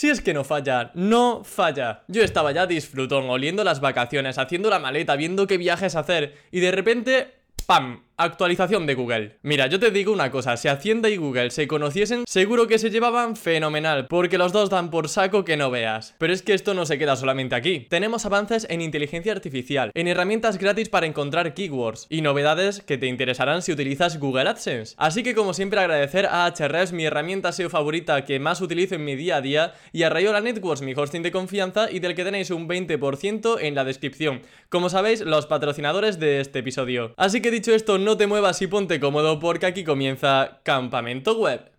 Si es que no falla, no falla. Yo estaba ya disfrutón, oliendo las vacaciones, haciendo la maleta, viendo qué viajes hacer, y de repente, ¡pam! Actualización de Google. Mira, yo te digo una cosa, si Hacienda y Google se conociesen, seguro que se llevaban fenomenal, porque los dos dan por saco que no veas. Pero es que esto no se queda solamente aquí. Tenemos avances en inteligencia artificial, en herramientas gratis para encontrar keywords y novedades que te interesarán si utilizas Google AdSense. Así que como siempre agradecer a Ahrefs, mi herramienta SEO favorita que más utilizo en mi día a día, y a Rayola Networks, mi hosting de confianza y del que tenéis un 20% en la descripción. Como sabéis, los patrocinadores de este episodio. Así que dicho esto, no no te muevas y ponte cómodo porque aquí comienza Campamento Web.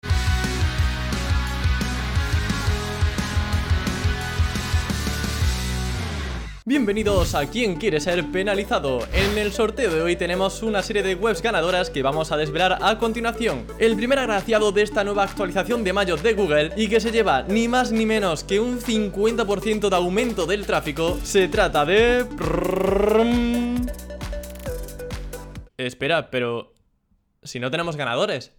Bienvenidos a Quien quiere ser penalizado. En el sorteo de hoy tenemos una serie de webs ganadoras que vamos a desvelar a continuación. El primer agraciado de esta nueva actualización de mayo de Google y que se lleva ni más ni menos que un 50% de aumento del tráfico, se trata de... Espera, pero... Si no tenemos ganadores.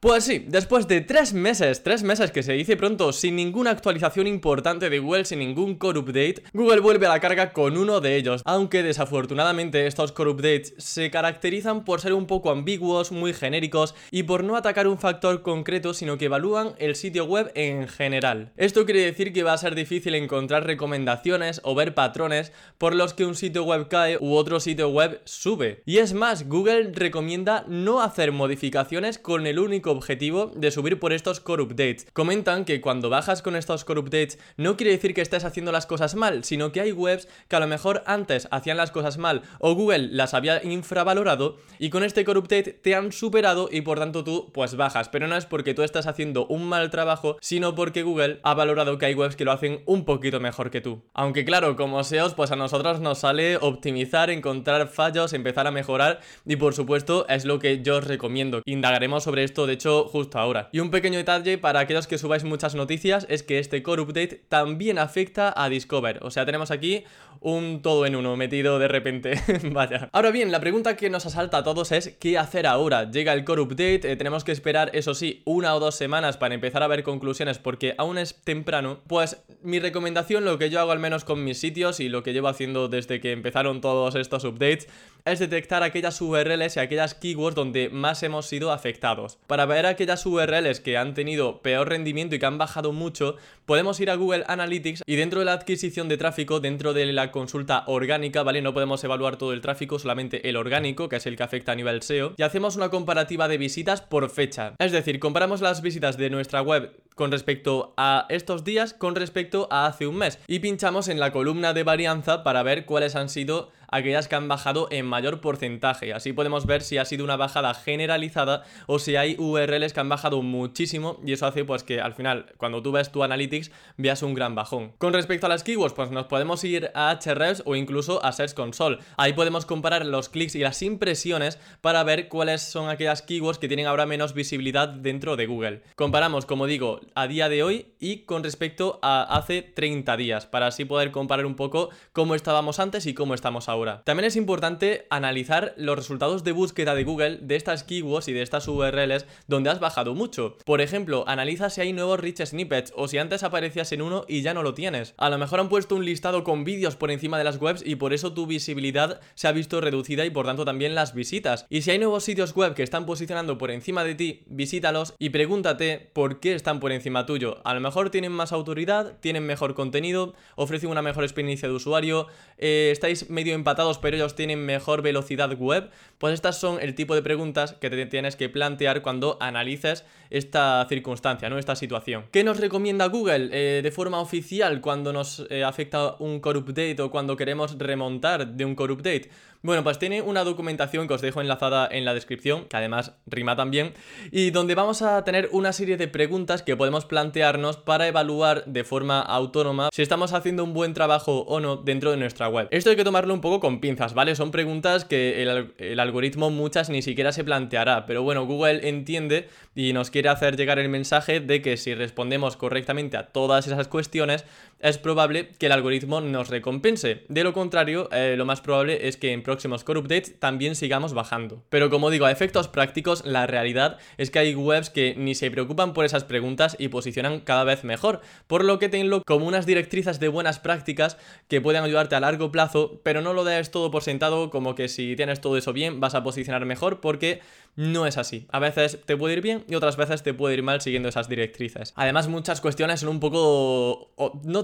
Pues sí, después de tres meses, tres meses que se dice pronto, sin ninguna actualización importante de Google, sin ningún core update, Google vuelve a la carga con uno de ellos, aunque desafortunadamente estos core updates se caracterizan por ser un poco ambiguos, muy genéricos y por no atacar un factor concreto, sino que evalúan el sitio web en general. Esto quiere decir que va a ser difícil encontrar recomendaciones o ver patrones por los que un sitio web cae u otro sitio web sube. Y es más, Google recomienda no hacer modificaciones con el único objetivo de subir por estos core updates. Comentan que cuando bajas con estos core updates no quiere decir que estés haciendo las cosas mal, sino que hay webs que a lo mejor antes hacían las cosas mal o Google las había infravalorado y con este core update te han superado y por tanto tú pues bajas, pero no es porque tú estás haciendo un mal trabajo, sino porque Google ha valorado que hay webs que lo hacen un poquito mejor que tú. Aunque claro, como SEOs pues a nosotros nos sale optimizar, encontrar fallos, empezar a mejorar y por supuesto es lo que yo os recomiendo. Indagaremos sobre esto de hecho justo ahora. Y un pequeño detalle para aquellos que subáis muchas noticias es que este core update también afecta a Discover. O sea, tenemos aquí un todo en uno metido de repente. Vaya. Ahora bien, la pregunta que nos asalta a todos es ¿qué hacer ahora? Llega el core update, eh, tenemos que esperar, eso sí, una o dos semanas para empezar a ver conclusiones porque aún es temprano. Pues mi recomendación, lo que yo hago al menos con mis sitios y lo que llevo haciendo desde que empezaron todos estos updates, es detectar aquellas URLs y aquellas keywords donde más hemos sido afectados. Para ver aquellas URLs que han tenido peor rendimiento y que han bajado mucho, podemos ir a Google Analytics y dentro de la adquisición de tráfico, dentro de la consulta orgánica, ¿vale? No podemos evaluar todo el tráfico, solamente el orgánico, que es el que afecta a nivel SEO, y hacemos una comparativa de visitas por fecha. Es decir, comparamos las visitas de nuestra web con respecto a estos días con respecto a hace un mes y pinchamos en la columna de varianza para ver cuáles han sido aquellas que han bajado en mayor porcentaje. Así podemos ver si ha sido una bajada generalizada o si hay URLs que han bajado muchísimo y eso hace pues que al final cuando tú ves tu analytics veas un gran bajón. Con respecto a las keywords pues nos podemos ir a Ahrefs o incluso a Search Console. Ahí podemos comparar los clics y las impresiones para ver cuáles son aquellas keywords que tienen ahora menos visibilidad dentro de Google. Comparamos, como digo, a día de hoy y con respecto a hace 30 días para así poder comparar un poco cómo estábamos antes y cómo estamos ahora. También es importante analizar los resultados de búsqueda de Google de estas keywords y de estas URLs donde has bajado mucho. Por ejemplo, analiza si hay nuevos rich snippets o si antes aparecías en uno y ya no lo tienes. A lo mejor han puesto un listado con vídeos por encima de las webs y por eso tu visibilidad se ha visto reducida y por tanto también las visitas. Y si hay nuevos sitios web que están posicionando por encima de ti, visítalos y pregúntate por qué están por encima tuyo. A lo mejor tienen más autoridad, tienen mejor contenido, ofrecen una mejor experiencia de usuario, eh, estáis medio en pero ellos tienen mejor velocidad web, pues estas son el tipo de preguntas que te tienes que plantear cuando analices esta circunstancia, ¿no? Esta situación. ¿Qué nos recomienda Google eh, de forma oficial cuando nos eh, afecta un core update o cuando queremos remontar de un core update? Bueno, pues tiene una documentación que os dejo enlazada en la descripción, que además rima también, y donde vamos a tener una serie de preguntas que podemos plantearnos para evaluar de forma autónoma si estamos haciendo un buen trabajo o no dentro de nuestra web. Esto hay que tomarlo un poco con pinzas, ¿vale? Son preguntas que el, algoritmo muchas ni siquiera se planteará, pero bueno, Google entiende y nos quiere hacer llegar el mensaje de que si respondemos correctamente a todas esas cuestiones, es probable que el algoritmo nos recompense. De lo contrario, eh, lo más probable es que en próximos core updates también sigamos bajando. Pero como digo, a efectos prácticos, la realidad es que hay webs que ni se preocupan por esas preguntas y posicionan cada vez mejor, por lo que tenlo como unas directrices de buenas prácticas que pueden ayudarte a largo plazo, pero no lo des todo por sentado como que si tienes todo eso bien vas a posicionar mejor porque no es así. A veces te puede ir bien y otras veces te puede ir mal siguiendo esas directrices. Además, muchas cuestiones son un poco,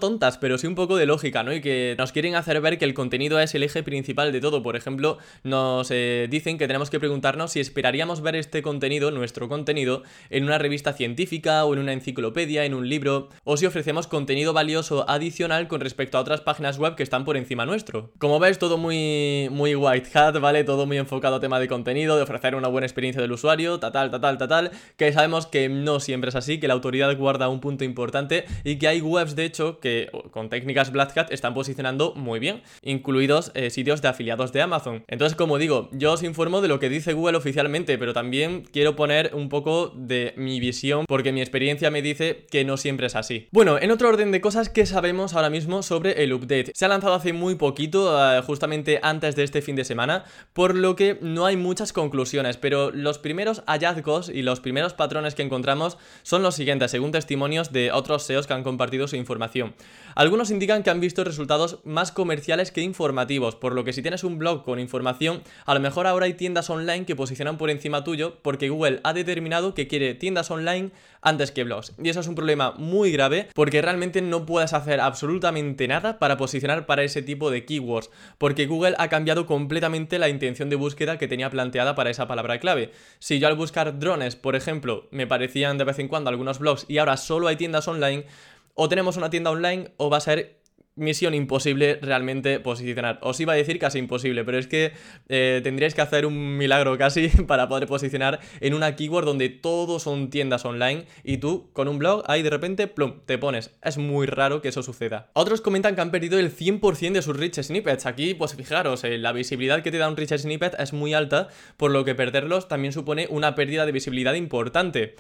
tontas, pero sí un poco de lógica, ¿no? Y que nos quieren hacer ver que el contenido es el eje principal de todo. Por ejemplo, nos eh, dicen que tenemos que preguntarnos si esperaríamos ver este contenido, nuestro contenido, en una revista científica o en una enciclopedia, en un libro, o si ofrecemos contenido valioso adicional con respecto a otras páginas web que están por encima nuestro. Como ves, todo muy, muy white hat, ¿vale? Todo muy enfocado a tema de contenido, de ofrecer una buena experiencia del usuario, tal, tal, tal, tal, que sabemos que no siempre es así, que la autoridad guarda un punto importante y que hay webs, de hecho, que con técnicas Black Hat están posicionando muy bien, incluidos eh, sitios de afiliados de Amazon. Entonces, como digo, yo os informo de lo que dice Google oficialmente, pero también quiero poner un poco de mi visión, porque mi experiencia me dice que no siempre es así. Bueno, en otro orden de cosas, ¿qué sabemos ahora mismo sobre el update? Se ha lanzado hace muy poquito, eh, justamente antes de este fin de semana, por lo que no hay muchas conclusiones, pero los primeros hallazgos y los primeros patrones que encontramos son los siguientes, según testimonios de otros SEOs que han compartido su información. Algunos indican que han visto resultados más comerciales que informativos, por lo que si tienes un blog con información, a lo mejor ahora hay tiendas online que posicionan por encima tuyo porque Google ha determinado que quiere tiendas online antes que blogs. Y eso es un problema muy grave porque realmente no puedes hacer absolutamente nada para posicionar para ese tipo de keywords, porque Google ha cambiado completamente la intención de búsqueda que tenía planteada para esa palabra clave. Si yo al buscar drones, por ejemplo, me parecían de vez en cuando algunos blogs y ahora solo hay tiendas online, o tenemos una tienda online o va a ser misión imposible realmente posicionar. Os iba a decir casi imposible, pero es que eh, tendríais que hacer un milagro casi para poder posicionar en una keyword donde todo son tiendas online y tú con un blog ahí de repente, plum, te pones. Es muy raro que eso suceda. Otros comentan que han perdido el 100% de sus rich snippets. Aquí, pues fijaros, eh, la visibilidad que te da un rich snippet es muy alta, por lo que perderlos también supone una pérdida de visibilidad importante.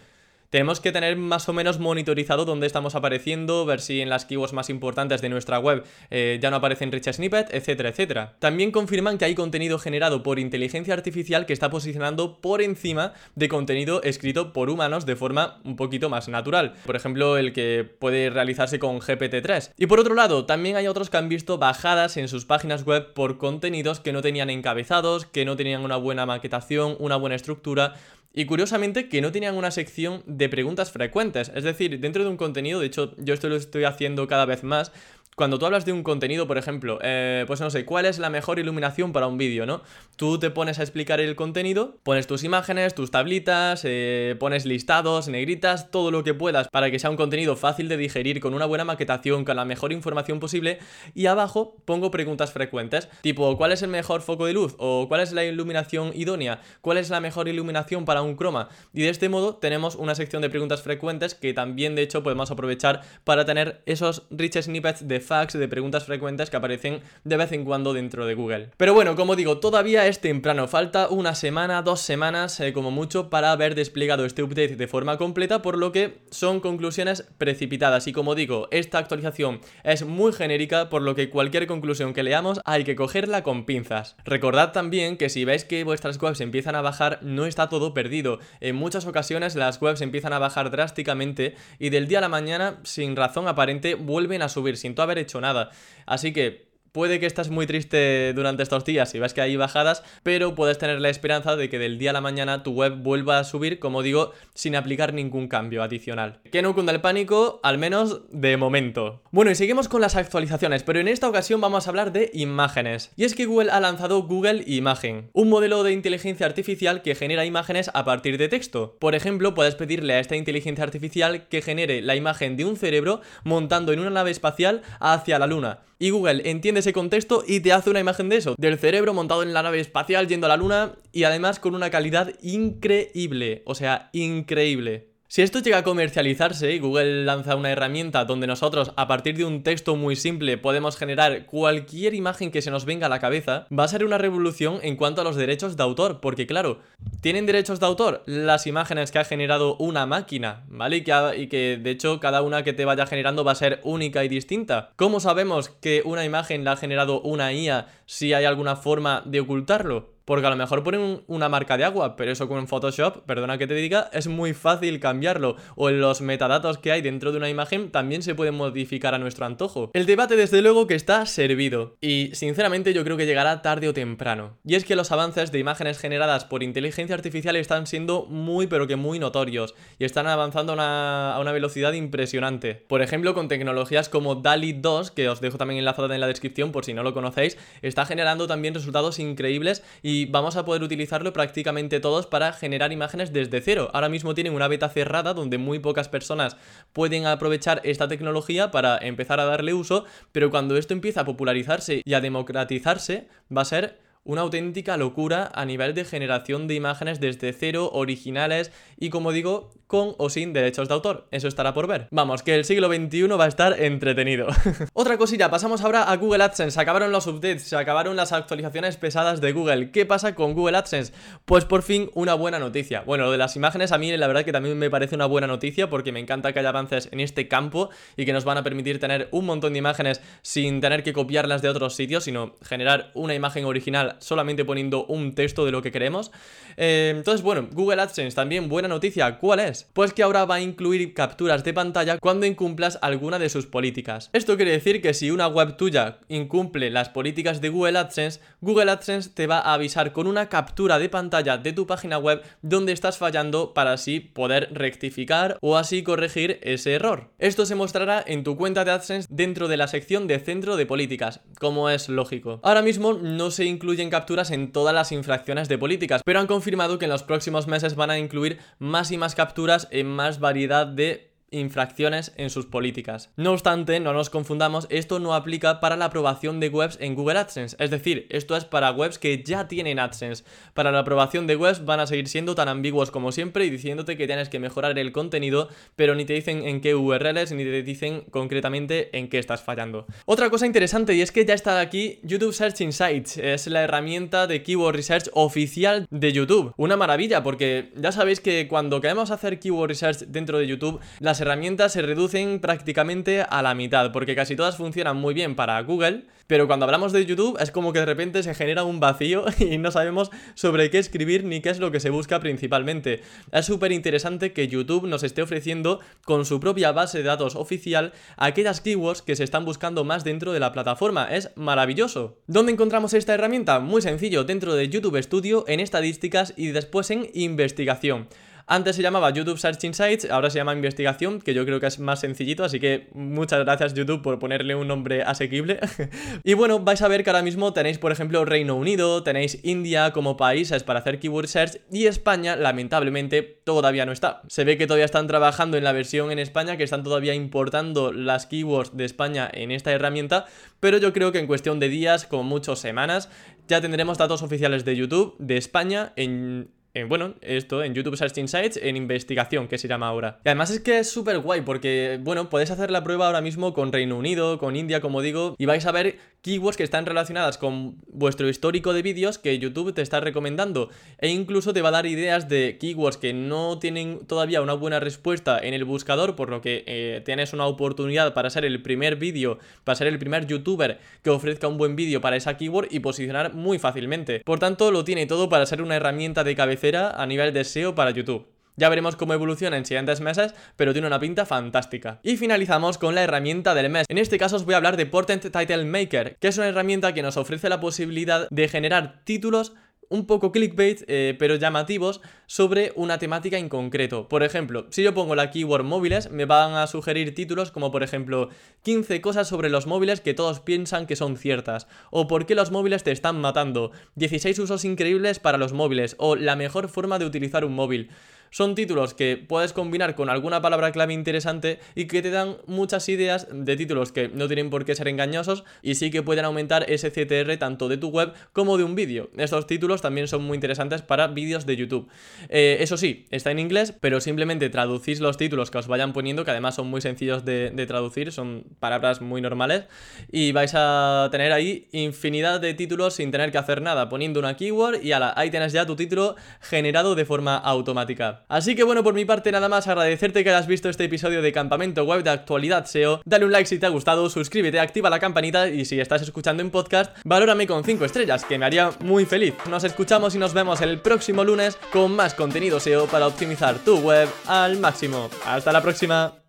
Tenemos que tener más o menos monitorizado dónde estamos apareciendo, ver si en las keywords más importantes de nuestra web eh, ya no aparecen rich snippet, etcétera, etcétera. También confirman que hay contenido generado por inteligencia artificial que está posicionando por encima de contenido escrito por humanos de forma un poquito más natural. Por ejemplo, el que puede realizarse con GPT-3. Y por otro lado, también hay otros que han visto bajadas en sus páginas web por contenidos que no tenían encabezados, que no tenían una buena maquetación, una buena estructura y curiosamente que no tenían una sección de preguntas frecuentes. Es decir, dentro de un contenido, de hecho yo esto lo estoy haciendo cada vez más, cuando tú hablas de un contenido, por ejemplo, eh, pues no sé, ¿cuál es la mejor iluminación para un vídeo, no? Tú te pones a explicar el contenido, pones tus imágenes, tus tablitas, eh, pones listados, negritas, todo lo que puedas para que sea un contenido fácil de digerir, con una buena maquetación, con la mejor información posible, y abajo pongo preguntas frecuentes, tipo, ¿cuál es el mejor foco de luz? ¿O cuál es la iluminación idónea? ¿Cuál es la mejor iluminación para un croma? Y de este modo tenemos una sección de preguntas frecuentes que también de hecho podemos aprovechar para tener esos rich snippets de fax, de preguntas frecuentes que aparecen de vez en cuando dentro de Google. Pero bueno, como digo, todavía es temprano, falta una semana, dos semanas eh, como mucho para haber desplegado este update de forma completa, por lo que son conclusiones precipitadas. Y como digo, esta actualización es muy genérica, por lo que cualquier conclusión que leamos hay que cogerla con pinzas. Recordad también que si veis que vuestras webs empiezan a bajar, no está todo perdido. En muchas ocasiones las webs empiezan a bajar drásticamente y del día a la mañana, sin razón aparente, vuelven a subir sin tu haber hecho nada. Así que Puede que estés muy triste durante estos días y ves que hay bajadas, pero puedes tener la esperanza de que del día a la mañana tu web vuelva a subir, como digo, sin aplicar ningún cambio adicional. Que no cunda el pánico, al menos de momento. Bueno, y seguimos con las actualizaciones, pero en esta ocasión vamos a hablar de imágenes. Y es que Google ha lanzado Google Imagen, un modelo de inteligencia artificial que genera imágenes a partir de texto. Por ejemplo, puedes pedirle a esta inteligencia artificial que genere la imagen de un cerebro montando en una nave espacial hacia la luna. Y Google entiende ese contexto y te hace una imagen de eso, del cerebro montado en la nave espacial yendo a la luna y además con una calidad increíble, o sea, increíble. Si esto llega a comercializarse y Google lanza una herramienta donde nosotros a partir de un texto muy simple podemos generar cualquier imagen que se nos venga a la cabeza, va a ser una revolución en cuanto a los derechos de autor, porque claro, tienen derechos de autor las imágenes que ha generado una máquina, ¿vale? Y que, y que de hecho cada una que te vaya generando va a ser única y distinta. ¿Cómo sabemos que una imagen la ha generado una IA si hay alguna forma de ocultarlo? Porque a lo mejor ponen una marca de agua, pero eso con Photoshop, perdona que te diga, es muy fácil cambiarlo. O en los metadatos que hay dentro de una imagen también se pueden modificar a nuestro antojo. El debate desde luego que está servido. Y sinceramente yo creo que llegará tarde o temprano. Y es que los avances de imágenes generadas por inteligencia artificial están siendo muy pero que muy notorios. Y están avanzando a una, a una velocidad impresionante. Por ejemplo, con tecnologías como DALI 2, que os dejo también enlazada en la descripción por si no lo conocéis, está generando también resultados increíbles y y vamos a poder utilizarlo prácticamente todos para generar imágenes desde cero. Ahora mismo tienen una beta cerrada donde muy pocas personas pueden aprovechar esta tecnología para empezar a darle uso, pero cuando esto empieza a popularizarse y a democratizarse, va a ser una auténtica locura a nivel de generación de imágenes desde cero, originales y como digo, con o sin derechos de autor. Eso estará por ver. Vamos, que el siglo XXI va a estar entretenido. Otra cosilla, pasamos ahora a Google AdSense. Se acabaron los updates, se acabaron las actualizaciones pesadas de Google. ¿Qué pasa con Google AdSense? Pues por fin una buena noticia. Bueno, lo de las imágenes a mí la verdad que también me parece una buena noticia porque me encanta que haya avances en este campo y que nos van a permitir tener un montón de imágenes sin tener que copiarlas de otros sitios, sino generar una imagen original solamente poniendo un texto de lo que queremos. Eh, entonces, bueno, Google AdSense también buena noticia. ¿Cuál es? Pues que ahora va a incluir capturas de pantalla cuando incumplas alguna de sus políticas. Esto quiere decir que si una web tuya incumple las políticas de Google AdSense, Google AdSense te va a avisar con una captura de pantalla de tu página web donde estás fallando para así poder rectificar o así corregir ese error. Esto se mostrará en tu cuenta de AdSense dentro de la sección de centro de políticas, como es lógico. Ahora mismo no se incluyen capturas en todas las infracciones de políticas, pero han confirmado que en los próximos meses van a incluir más y más capturas en más variedad de infracciones en sus políticas. No obstante, no nos confundamos, esto no aplica para la aprobación de webs en Google AdSense, es decir, esto es para webs que ya tienen AdSense. Para la aprobación de webs van a seguir siendo tan ambiguos como siempre y diciéndote que tienes que mejorar el contenido, pero ni te dicen en qué URLs ni te dicen concretamente en qué estás fallando. Otra cosa interesante y es que ya está aquí YouTube Search Insights, es la herramienta de Keyword Research oficial de YouTube. Una maravilla porque ya sabéis que cuando queremos hacer Keyword Research dentro de YouTube, las herramientas se reducen prácticamente a la mitad, porque casi todas funcionan muy bien para Google, pero cuando hablamos de YouTube es como que de repente se genera un vacío y no sabemos sobre qué escribir ni qué es lo que se busca principalmente. Es súper interesante que YouTube nos esté ofreciendo con su propia base de datos oficial aquellas keywords que se están buscando más dentro de la plataforma. Es maravilloso. ¿Dónde encontramos esta herramienta? Muy sencillo, dentro de YouTube Studio, en estadísticas y después en investigación. Antes se llamaba YouTube Search Insights, ahora se llama investigación, que yo creo que es más sencillito, así que muchas gracias YouTube por ponerle un nombre asequible. y bueno, vais a ver que ahora mismo tenéis, por ejemplo, Reino Unido, tenéis India como países para hacer keyword search y España, lamentablemente, todavía no está. Se ve que todavía están trabajando en la versión en España, que están todavía importando las keywords de España en esta herramienta, pero yo creo que en cuestión de días, como muchas semanas, ya tendremos datos oficiales de YouTube de España en bueno, esto, en YouTube Search Insights, en investigación, que se llama ahora. Y además es que es súper guay, porque, bueno, podéis hacer la prueba ahora mismo con Reino Unido, con India, como digo, y vais a ver keywords que están relacionadas con vuestro histórico de vídeos que YouTube te está recomendando. E incluso te va a dar ideas de keywords que no tienen todavía una buena respuesta en el buscador, por lo que eh, tienes una oportunidad para ser el primer vídeo, para ser el primer youtuber que ofrezca un buen vídeo para esa keyword y posicionar muy fácilmente. Por tanto, lo tiene todo para ser una herramienta de cabeza a nivel de SEO para YouTube. Ya veremos cómo evoluciona en siguientes meses, pero tiene una pinta fantástica. Y finalizamos con la herramienta del mes. En este caso os voy a hablar de Portent Title Maker, que es una herramienta que nos ofrece la posibilidad de generar títulos un poco clickbait, eh, pero llamativos, sobre una temática en concreto. Por ejemplo, si yo pongo la keyword móviles, me van a sugerir títulos como por ejemplo 15 cosas sobre los móviles que todos piensan que son ciertas, o por qué los móviles te están matando, 16 usos increíbles para los móviles, o la mejor forma de utilizar un móvil. Son títulos que puedes combinar con alguna palabra clave interesante y que te dan muchas ideas de títulos que no tienen por qué ser engañosos y sí que pueden aumentar ese CTR tanto de tu web como de un vídeo. Estos títulos también son muy interesantes para vídeos de YouTube. Eh, eso sí, está en inglés, pero simplemente traducís los títulos que os vayan poniendo, que además son muy sencillos de, traducir, son palabras muy normales, y vais a tener ahí infinidad de títulos sin tener que hacer nada, poniendo una keyword y ala, ahí tienes ya tu título generado de forma automática. Así que bueno, por mi parte nada más agradecerte que hayas visto este episodio de Campamento Web de Actualidad SEO, dale un like si te ha gustado, suscríbete, activa la campanita y si estás escuchando en podcast, valórame con 5 estrellas, que me haría muy feliz. Nos escuchamos y nos vemos el próximo lunes con más contenido SEO para optimizar tu web al máximo. Hasta la próxima.